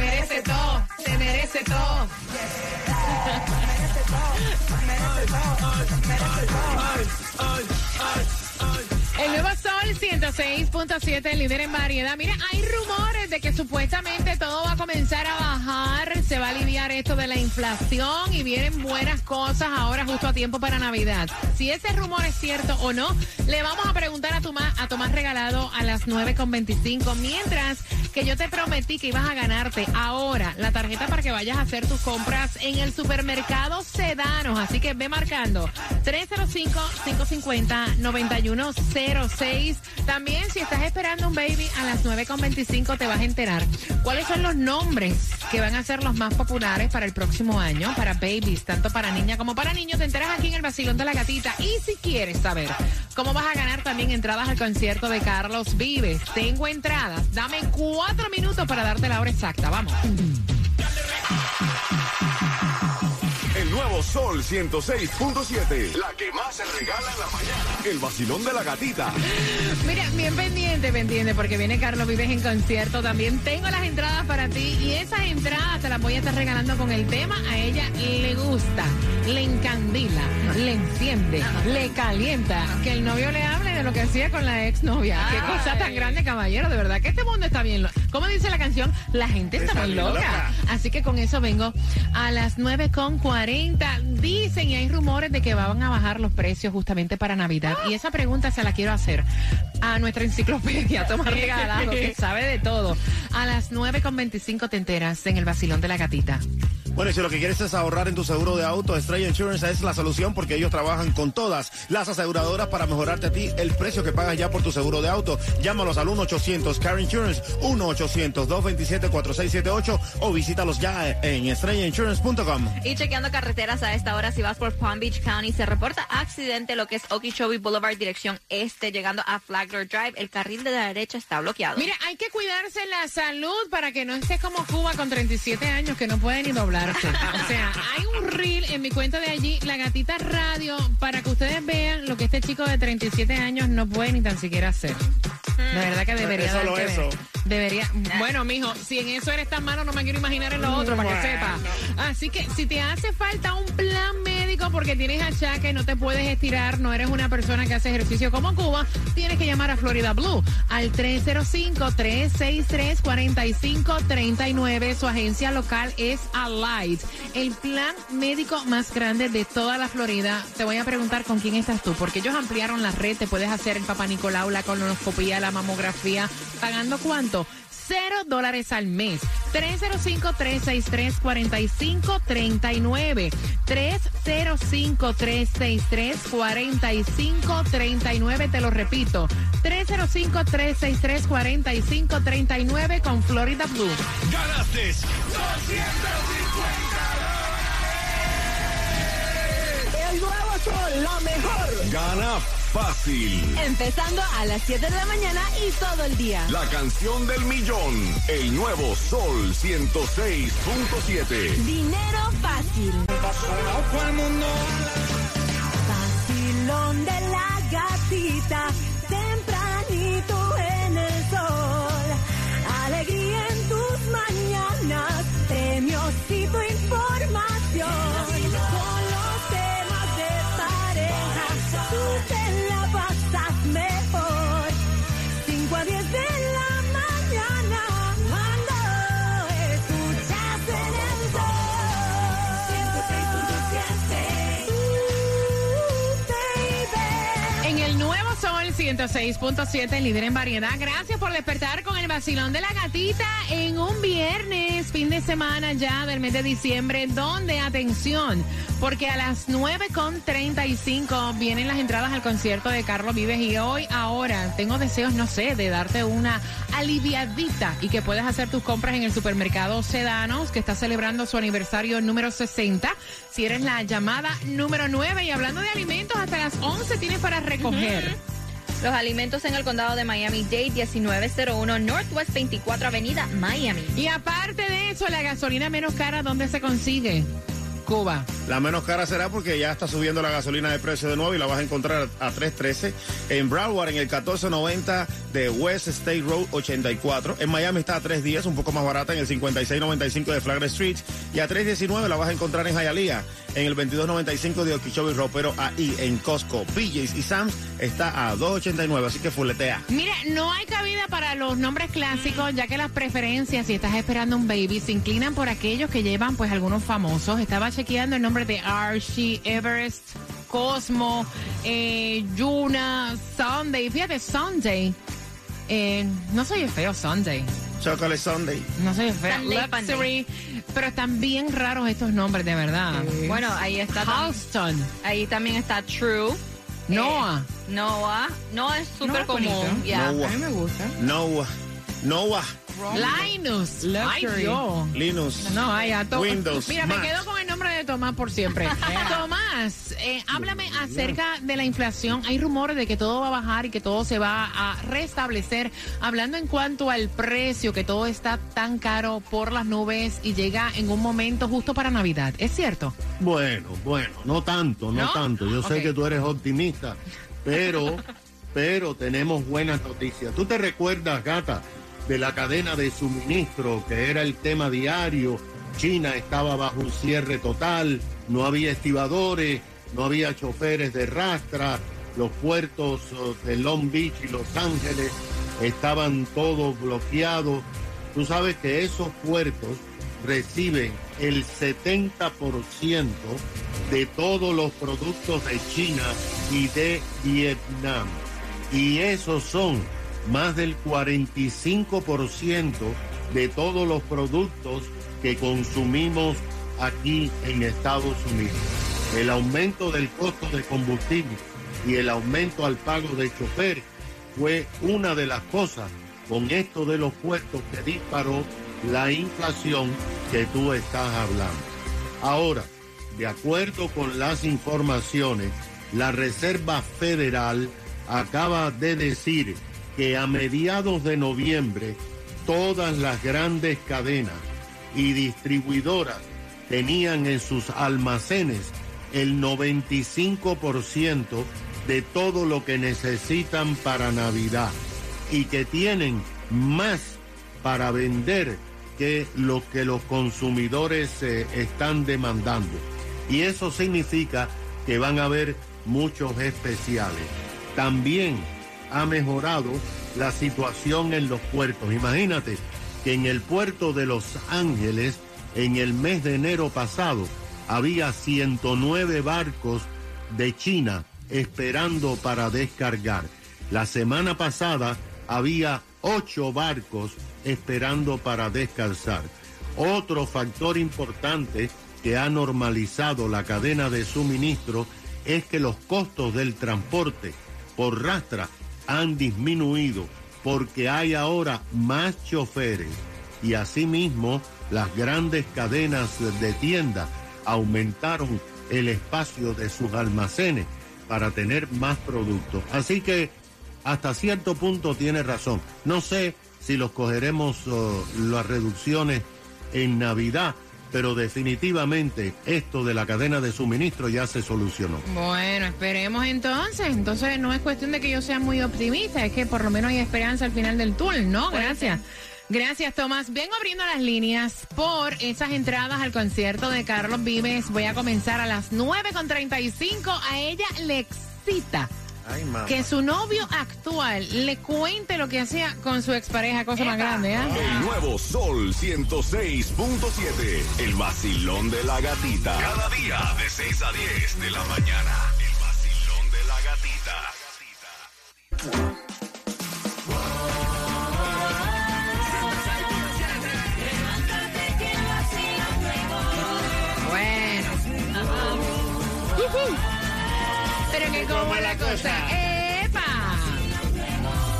Este merece. Se merece todo. Merece. Merece todo. Sol 106.7, líder en variedad. Mira, hay rumores de que supuestamente todo va a comenzar a bajar, se va a aliviar esto de la inflación y vienen buenas cosas ahora justo a tiempo para Navidad. Si ese rumor es cierto o no, le vamos a preguntar a Tomás, a Tomás Regalado a las 9.25, mientras que yo te prometí que ibas a ganarte ahora la tarjeta para que vayas a hacer tus compras en el supermercado Sedanos. Así que ve marcando 305-550-9106. También si estás esperando un baby a las 9.25 te vas a enterar cuáles son los nombres que van a ser los más populares para el próximo año, para babies, tanto para niña como para niños. Te enteras aquí en el vacilón de la gatita. Y si quieres saber cómo vas a ganar también entradas al concierto de Carlos Vives, tengo entradas. Dame cuatro minutos para darte la hora exacta. Vamos. Nuevo Sol 106.7. La que más se regala en la mañana. El vacilón de la gatita. Mira, bien pendiente, pendiente, porque viene Carlos Vives en concierto. También tengo las entradas para ti y esas entradas te las voy a estar regalando con el tema. A ella le gusta, le encandila, le enciende, le calienta. Que el novio le hable de lo que hacía con la exnovia. Qué cosa tan grande, caballero. De verdad que este mundo está bien. ¿Cómo dice la canción? La gente está muy loca. Así que con eso vengo a las 9 con 40. Dicen y hay rumores de que van a bajar los precios justamente para Navidad. Y esa pregunta se la quiero hacer a nuestra enciclopedia, Tomás Regalado, que sabe de todo. A las 9 con 25 te enteras en el vacilón de la gatita. Bueno, y si lo que quieres es ahorrar en tu seguro de auto, Estrella Insurance es la solución porque ellos trabajan con todas las aseguradoras para mejorarte a ti el precio que pagas ya por tu seguro de auto. Llámalos al 1-800 Car Insurance, 1-800-227-4678 o visítalos ya en estrellainsurance.com. Y chequeando carreteras a esta hora, si vas por Palm Beach County, se reporta accidente lo que es Okeechobee Boulevard, dirección este, llegando a Flagler Drive. El carril de la derecha está bloqueado. Mira, hay que cuidarse la salud para que no estés como Cuba con 37 años que no puede ni doblarse. O sea, hay un reel en mi cuenta de allí, La Gatita Radio, para que ustedes vean lo que este chico de 37 años no puede ni tan siquiera hacer. De verdad que debería Es solo eso. Debería. Bueno, mijo, si en eso eres tan malo, no me quiero imaginar en lo otro, para que sepa. Así que si te hace falta un plan médico porque tienes achaque, no te puedes estirar, no eres una persona que hace ejercicio como Cuba, tienes que llamar a Florida Blue al 305-363-4539. Su agencia local es Alight. El plan médico más grande de toda la Florida. Te voy a preguntar con quién estás tú, porque ellos ampliaron la red, te puedes hacer el papá Nicolau, la colonoscopía, la mamografía, ¿pagando cuánto? Cero dólares al mes. 305-363-4539. 305-363-4539. Te lo repito. 305-363-4539 con Florida Blue. Ganaste El nuevo sol, la mejor. Gana fácil. Empezando a las 7 de la mañana y todo el día. La canción del millón. El nuevo Sol 106.7. Dinero fácil. Vacilón de la gatita, 106.7, líder en variedad. Gracias por despertar con el vacilón de la gatita en un viernes, fin de semana ya del mes de diciembre, donde, atención, porque a las 9.35 vienen las entradas al concierto de Carlos Vives y hoy, ahora, tengo deseos, no sé, de darte una aliviadita y que puedas hacer tus compras en el supermercado Sedanos, que está celebrando su aniversario número 60. Si eres la llamada número 9 y hablando de alimentos, hasta las 11 tienes para recoger. Los alimentos en el condado de Miami-Dade, 1901 Northwest 24 Avenida, Miami. Y aparte de eso, la gasolina menos cara, ¿dónde se consigue? Cuba. La menos cara será porque ya está subiendo la gasolina de precio de nuevo y la vas a encontrar a 3.13 en Broward en el 1490 de West State Road 84. En Miami está a 3.10, un poco más barata en el 5695 de Flagler Street y a 3.19 la vas a encontrar en Hialeah en el 2295 de Okeechobee Road, pero ahí en Costco, BJ's y Sam's está a 2.89, así que fuletea. Mira, no hay cabida para los nombres clásicos, ya que las preferencias, si estás esperando un baby, se inclinan por aquellos que llevan pues algunos famosos. Estaba chequeando el nombre de Archie, Everest, Cosmo, eh, Yuna, Sunday. Fíjate, Sunday. Eh, no soy feo, Sunday. Chocolate Sunday. No soy feo. Luxury. Pero están bien raros estos nombres, de verdad. Bueno, ahí está. tam- Houston. Ahí también está True. Noah. Eh, Noah. Noah es súper común. ya. Noah. A mí me gusta. Noah. Noah. Linus. Ay, Dios. Linus. No, ay, a to- Windows, Mira, me quedo con el nombre de Tomás por siempre. Tomás, eh, háblame acerca de la inflación. Hay rumores de que todo va a bajar y que todo se va a restablecer. Hablando en cuanto al precio, que todo está tan caro por las nubes y llega en un momento justo para Navidad. ¿Es cierto? Bueno, bueno, no tanto, no, ¿No? tanto. Yo sé que tú eres optimista, pero, pero tenemos buenas noticias. ¿Tú te recuerdas, gata, de la cadena de suministro que era el tema diario? China estaba bajo un cierre total, no había estibadores, no había choferes de rastra, los puertos oh, de Long Beach y Los Ángeles estaban todos bloqueados. Tú sabes que esos puertos reciben el 70% de todos los productos de China y de Vietnam. Y esos son más del 45% de todos los productos que consumimos aquí en Estados Unidos. El aumento del costo de combustible y el aumento al pago de choferes fue una de las cosas con esto de los puestos que disparó la inflación que tú estás hablando. Ahora, de acuerdo con las informaciones, la Reserva Federal acaba de decir que a mediados de noviembre todas las grandes cadenas y distribuidoras tenían en sus almacenes el 95% de todo lo que necesitan para Navidad y que tienen más para vender que lo que los consumidores eh, están demandando. Y eso significa que van a haber muchos especiales. También ha mejorado la situación en los puertos. Imagínate que en el puerto de Los Ángeles, en el mes de enero pasado, había 109 barcos de China esperando para descargar. La semana pasada había ocho barcos esperando para descansar. Otro factor importante que ha normalizado la cadena de suministro es que los costos del transporte por rastra han disminuido porque hay ahora más choferes y asimismo las grandes cadenas de tienda aumentaron el espacio de sus almacenes para tener más productos. Así que hasta cierto punto tiene razón. No sé si los cogeremos oh, las reducciones en Navidad, pero definitivamente esto de la cadena de suministro ya se solucionó. Bueno, esperemos entonces. Entonces no es cuestión de que yo sea muy optimista, es que por lo menos hay esperanza al final del túnel, ¿no? Gracias. Gracias, Tomás. Vengo abriendo las líneas por esas entradas al concierto de Carlos Vives. Voy a comenzar a las 9.35. A ella le excita Ay, que su novio actual le cuente lo que hacía con su expareja, cosa más grande, ¿ah? El nuevo Sol 106.7. El vacilón de la gatita. Cada día de 6 a 10 de la mañana. El vacilón de la gatita. Pero que como la cosa. ¡Epa!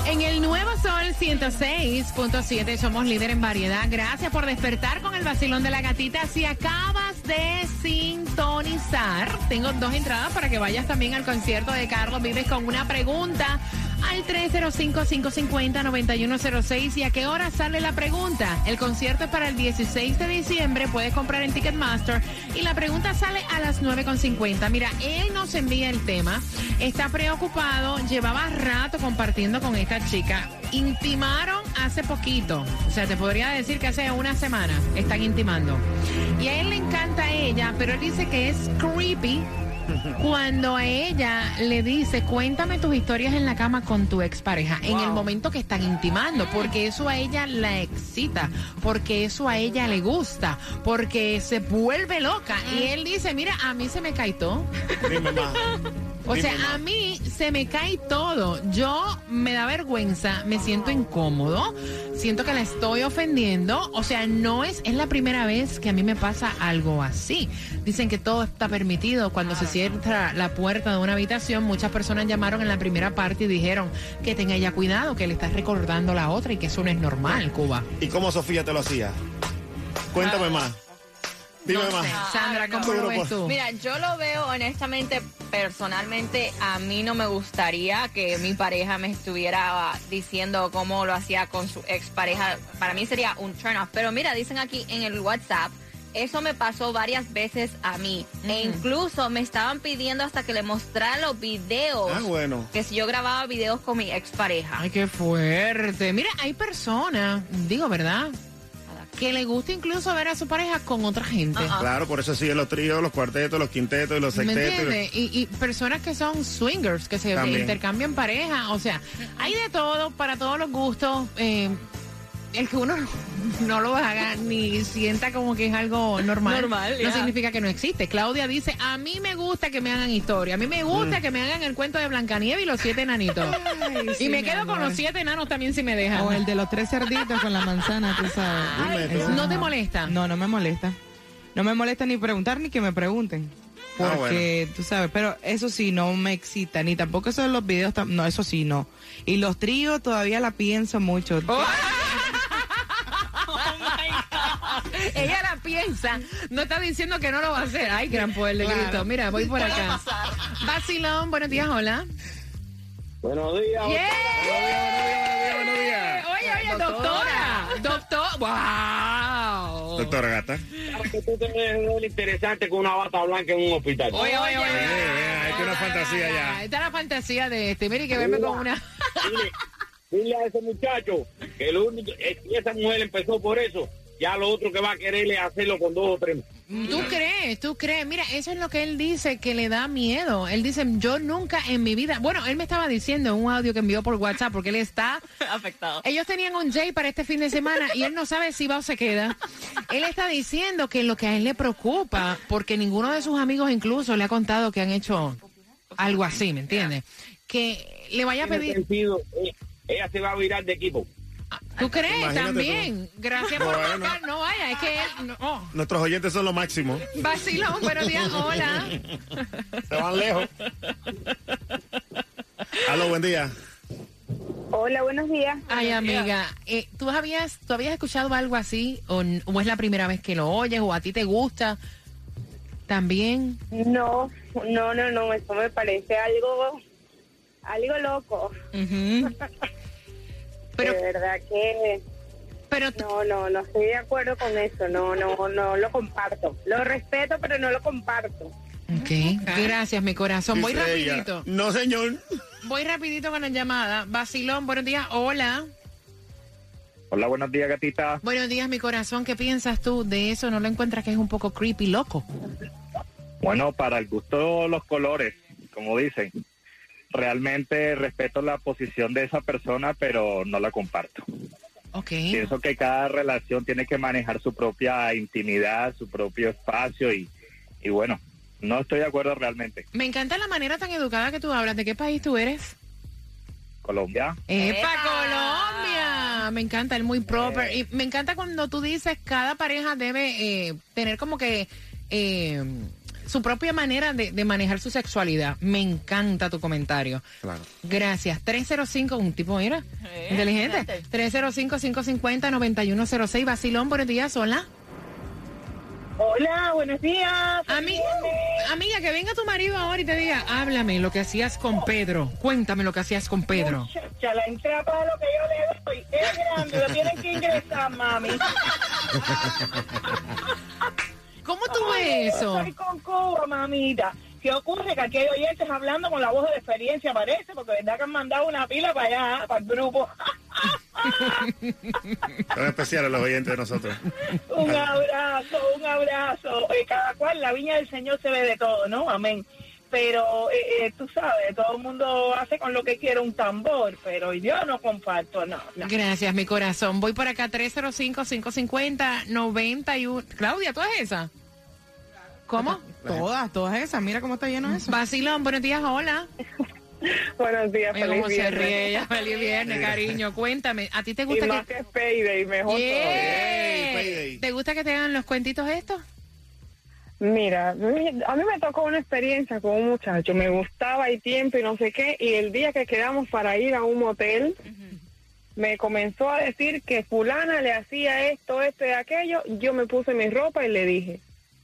En el Nuevo Sol 106.7 somos líder en variedad. Gracias por despertar con el vacilón de la gatita. Si acabas de sintonizar, tengo dos entradas para que vayas también al concierto de Carlos Vives con una pregunta al 305-550-9106. ¿Y a qué hora sale la pregunta? El concierto es para el 16 de diciembre. Puedes comprar en Ticketmaster. Y la pregunta sale a las 9.50. Mira, él nos envía el tema. Está preocupado. Llevaba rato compartiendo con esta chica. Intimaron hace poquito. O sea, te podría decir que hace una semana están intimando. Y a él le encanta a ella, pero él dice que es creepy cuando a ella le dice, cuéntame tus historias en la cama con tu expareja, en el momento que están intimando, porque eso a ella la excita, porque eso a ella le gusta, porque se vuelve loca. Y él dice, mira, a mí se me. Dime más. O Dime sea, a mí se me cae todo. Yo me da vergüenza, me siento incómodo, siento que la estoy ofendiendo. O sea, no es, es la primera vez que a mí me pasa algo así. Dicen que todo está permitido. Cuando se cierra la puerta de una habitación, muchas personas llamaron en la primera parte y dijeron que tenga ya cuidado, que le estás recordando a la otra y que eso no es normal, Cuba. ¿Y cómo Sofía te lo hacía? Cuéntame más. Dime No más. sé. Sandra, ¿cómo lo ves tú? Mira, yo lo veo honestamente, personalmente, a mí no me gustaría que mi pareja me estuviera diciendo cómo lo hacía con su expareja. Para mí sería un turn off. Pero mira, dicen aquí en el WhatsApp, eso me pasó varias veces a mí. E incluso me estaban pidiendo hasta que le mostrara los videos. Ah, bueno. Que si yo grababa videos con mi expareja. Ay, qué fuerte. Mira, hay personas, digo, ¿verdad? Que le gusta incluso ver a su pareja con otra gente. Claro, por eso siguen los tríos, los cuartetos, los quintetos y los ¿Me sextetos. entiendes? Y, y personas que son swingers, que se También. intercambian pareja. O sea, hay de todo, para todos los gustos. eh, el que uno no lo haga ni sienta como que es algo normal, Normal, no significa que no existe. Claudia dice, a mí me gusta que me hagan historia, a mí me Mm. gusta que me hagan el cuento de Blancanieves y los siete enanitos. y sí, me quedo con los siete enanos también si me dejan. O el de los tres cerditos con la manzana, tú sabes. Eso ¿No te molesta? No, no me molesta. No me molesta ni preguntar ni que me pregunten. Ah, Porque, tú sabes, pero eso sí, no me excita, ni tampoco eso de los videos, no, eso sí, no. Y los tríos todavía la pienso mucho. Ella la piensa, no está diciendo que no lo va a hacer. Ay, gran poder de Claro. grito. Mira, voy por acá. Vacilón, buenos días, hola. Buenos días. ¡Yeah! buenos días. Oye, oye, doctora. Doctor, wow. Doctora Gata. Que tú te ves interesante con una bata blanca en un hospital. Oye, oye, oye. Eh, hay una fantasía ya. Esta es la fantasía de este. Mire, que verme con una. Dile, dile a ese muchacho que lo único, esa mujer empezó por eso, ya lo otro que va a querer es hacerlo con dos o tres. ¿Tú crees? ¿Tú crees? Mira, eso es lo que él dice, que le da miedo. Él dice, yo nunca en mi vida... Bueno, él me estaba diciendo en un audio que envió por WhatsApp, porque él está... Afectado. Ellos tenían un Jay para este fin de semana y él no sabe si va o se queda. Él está diciendo que lo que a él le preocupa, porque ninguno de sus amigos incluso le ha contado que han hecho algo así, ¿me entiendes? Que le vaya a pedir... sentido, eh, ella se va a virar de equipo. ¿Tú crees? Imagínate También. Gracias por Bueno. marcar. No vaya, es que él... No. Oh. Nuestros oyentes son lo máximo. Vacilón, buenos días, hola. Se van lejos. Aló, buen día. Hola, buenos días. Ay, amiga, eh, ¿tú, habías, ¿tú habías escuchado algo así? O, n- o es la primera vez que lo oyes? ¿O a ti te gusta? También. No, no, no, no, eso me parece algo, algo loco. Pero, de verdad que pero no, no, no estoy de acuerdo con eso. No, no, no lo comparto. Lo respeto, pero no lo comparto. Ok, gracias, mi corazón. Voy Dice ella. rapidito. No, señor. Voy rapidito con la llamada. Vacilón, buenos días, hola. Hola, buenos días, gatita. Buenos días, mi corazón. ¿Qué piensas tú de eso? ¿No lo encuentras que es un poco creepy, loco? Bueno, para el gusto los colores, como dicen. Realmente respeto la posición de esa persona, pero no la comparto. Ok. Pienso que cada relación tiene que manejar su propia intimidad, su propio espacio y, y bueno, no estoy de acuerdo realmente. Me encanta la manera tan educada que tú hablas. ¿De qué país tú eres? Colombia. ¡Epa, Colombia! Me encanta, el muy proper. Y me encanta cuando tú dices cada pareja debe eh, tener como que eh, su propia manera de, de manejar su sexualidad. Me encanta tu comentario. Claro. Gracias. 305, un tipo, mira, inteligente. 305-550-9106. Basilón, buenos días, hola. Hola, buenos días. Ami- amiga, que venga tu marido ahora y te diga, háblame lo que hacías con Pedro. Cuéntame lo que hacías con Pedro. Muchacha, la entrada para lo que yo le doy es grande, lo tienen que ingresar, mami. ¿Cómo tú ves Ay, eso? Estoy con Cuba, mamita. ¿Qué ocurre? Que aquí hay oyentes hablando con la voz de experiencia, parece, porque verdad que han mandado una pila para allá, para el grupo. Son especiales los oyentes de nosotros. un abrazo, un abrazo. Eh, cada cual, la viña del Señor se ve de todo, ¿no? Amén. Pero eh, eh, tú sabes, todo el mundo hace con lo que quiere un tambor, pero yo no comparto, no. no. Gracias, mi corazón. Voy por acá, 305-550-91. Claudia, ¿tú es esa? ¿Cómo? Todas, todas esas. Mira cómo está lleno eso. Vacilón, buenos días, hola. Buenos días, Oye, feliz cómo se viernes. ríe ella, feliz viernes, cariño. Cuéntame, ¿a ti te Y gusta más que... que payday, mejor Yeah. todavía. payday. ¿Te gusta que te hagan los cuentitos estos? Mira, a mí me tocó una experiencia con un muchacho, me gustaba el tiempo y no sé qué, y el día que quedamos para ir a un motel, me comenzó a decir que fulana le hacía esto, esto y aquello, yo me puse mi ropa y le dije,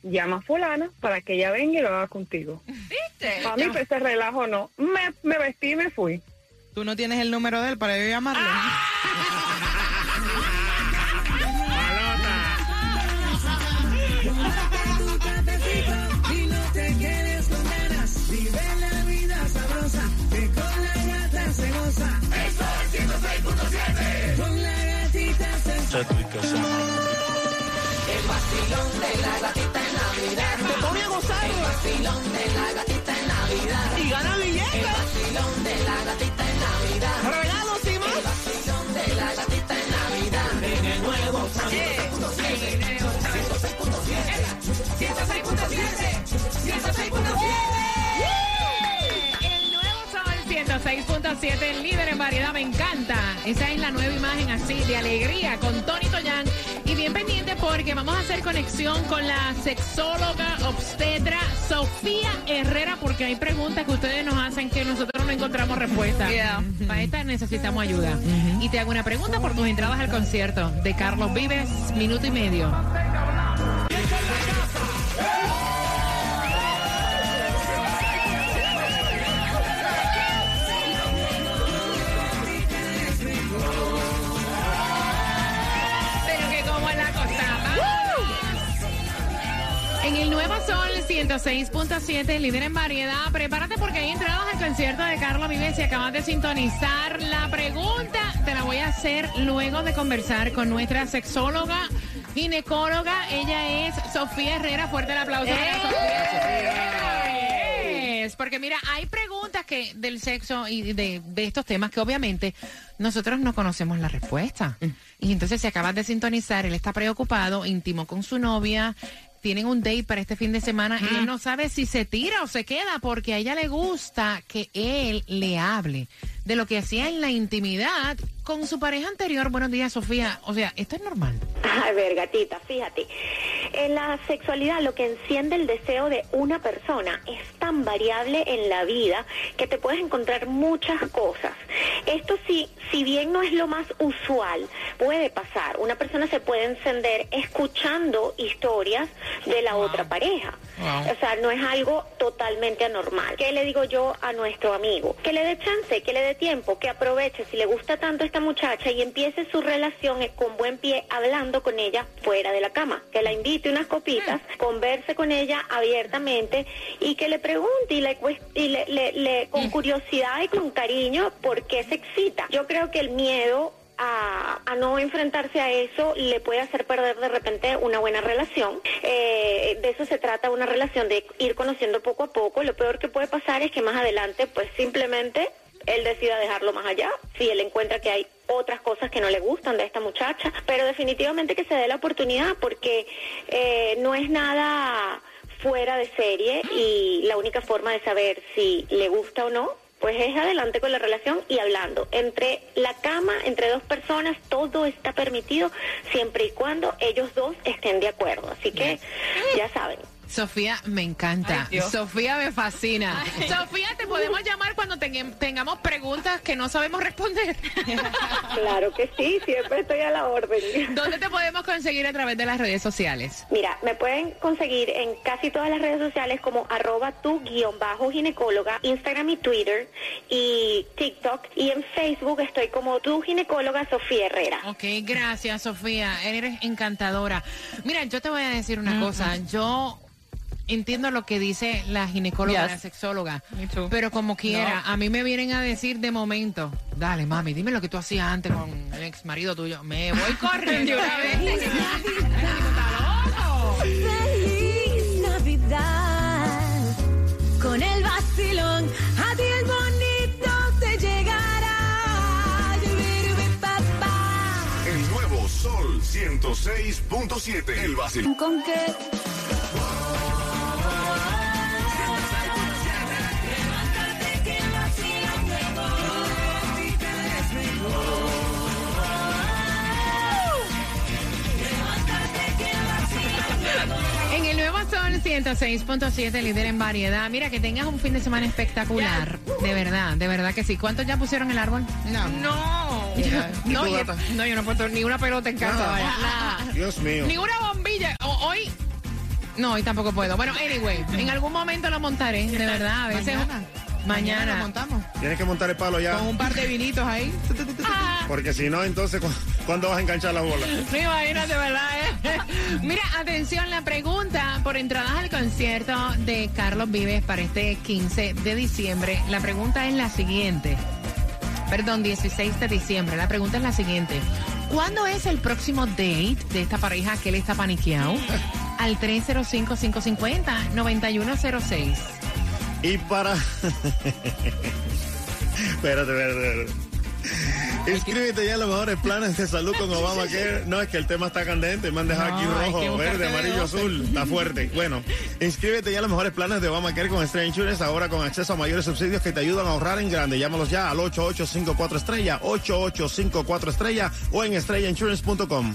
llama a fulana para que ella venga y lo haga contigo. ¿Viste? A mí pues, ese relajo no, me, me vestí y me fui. Tú no tienes el número de él para yo llamarle. Y El nuevo Sol 106.7, el líder en variedad, me encanta. Esa es la nueva imagen así de alegría con Tony Toyan. Y bien pendiente porque vamos a hacer conexión con la sexóloga obstetra Sofía Herrera porque hay preguntas que ustedes nos hacen que nosotros no encontramos respuesta. Yeah. Para esta necesitamos ayuda. Y te hago una pregunta por tus entradas al concierto de Carlos Vives, minuto y medio. En el Nuevo Sol 106.7, líder en variedad, prepárate porque hay entradas al concierto de Carlos Vives y acabas de sintonizar. La pregunta te la voy a hacer luego de conversar con nuestra sexóloga, ginecóloga. Ella es Sofía Herrera. Fuerte el aplauso para Sofía. Es, Porque mira, hay preguntas que del sexo y de, de estos temas que obviamente nosotros no conocemos la respuesta. Y entonces si acabas de sintonizar, él está preocupado, intimó con su novia, tienen un date para este fin de semana y él no sabe si se tira o se queda porque a ella le gusta que él le hable de lo que hacía en la intimidad con su pareja anterior. Buenos días, Sofía. O sea, esto es normal. A ver, gatita, fíjate. En la sexualidad lo que enciende el deseo de una persona es tan variable en la vida que te puedes encontrar muchas cosas. Esto sí, si bien no es lo más usual, puede pasar. Una persona se puede encender escuchando historias de la otra pareja. Wow. O sea, no es algo totalmente anormal. ¿Qué le digo yo a nuestro amigo? Que le dé chance, que le dé tiempo, que aproveche si le gusta tanto esta muchacha y empiece su relación eh, con buen pie hablando con ella fuera de la cama. Que la invite unas copitas, converse con ella abiertamente y que le pregunte y le, y le, le- le- con curiosidad y con cariño por qué se excita. Yo creo que el miedo a, a no enfrentarse a eso le puede hacer perder de repente una buena relación. Eh, de eso se trata una relación, de ir conociendo poco a poco. Lo peor que puede pasar es que más adelante pues simplemente él decida dejarlo más allá, si él encuentra que hay otras cosas que no le gustan de esta muchacha, pero definitivamente que se dé la oportunidad porque eh, no es nada fuera de serie y la única forma de saber si le gusta o no pues es adelante con la relación y hablando. Entre la cama, entre dos personas, todo está permitido siempre y cuando ellos dos estén de acuerdo. Así que ya saben. Sofía me encanta. Ay. Sofía me fascina. Sofía, te podemos llamar cuando tengamos preguntas que no sabemos responder. Claro que sí, siempre estoy a la orden. ¿Dónde te podemos conseguir a través de las redes sociales? Mira, me pueden conseguir en casi todas las redes sociales como arroba tu guion bajo ginecóloga, Instagram y Twitter y TikTok. Y en Facebook estoy como tu ginecóloga Sofía Herrera. Ok, gracias, Sofía. Eres encantadora. Mira, yo te voy a decir una cosa. Yo entiendo lo que dice la ginecóloga, Yes. la sexóloga. Me too. Pero como quiera, a mí me vienen a decir de momento, dale, mami, dime lo que tú hacías antes con el ex marido tuyo. Me voy corriendo una vez. Feliz Navidad. Con el vacilón, a ti el bonito te llegará. El nuevo Sol 106.7. El vacilón. ¿Con qué? 106.7, líder en variedad. Mira, que tengas un fin de semana espectacular. De verdad, de verdad que sí. ¿Cuántos ya pusieron el árbol? No. No. ¿Y No, yo, gata? no, yo no he puesto ni una pelota en casa. Nada. vaya. Nada. Dios mío. Ni una bombilla. O- hoy. No, hoy tampoco puedo. Bueno, anyway, en algún momento lo montaré, de verdad. A veces. Mañana. Mañana. lo montamos. Tienes que montar el palo ya. Con un par de vinitos ahí. Ah, Porque si no, entonces, ¿cu- ¿cuándo vas a enganchar la bola? Sí, imagínate, ¿verdad? Mira, atención, la pregunta por entradas al concierto de Carlos Vives para este 15 de diciembre. La pregunta es la siguiente. Perdón, 16 de diciembre. La pregunta es la siguiente. ¿Cuándo es el próximo date de esta pareja que él está paniqueado? Al 305-550-9106. Y para. espérate, espérate, espérate. Inscríbete ya a los mejores planes de salud con Obama que No, es que el tema está candente. Me han dejado aquí No, hay que rojo, verde, de amarillo, azul. Está fuerte. Bueno, inscríbete ya a los mejores planes de Obamacare con Estrella Insurance. Ahora con acceso a mayores subsidios que te ayudan a ahorrar en grande. Llámalos ya al 8854 estrella, 8854 estrella o en estrellainsurance.com.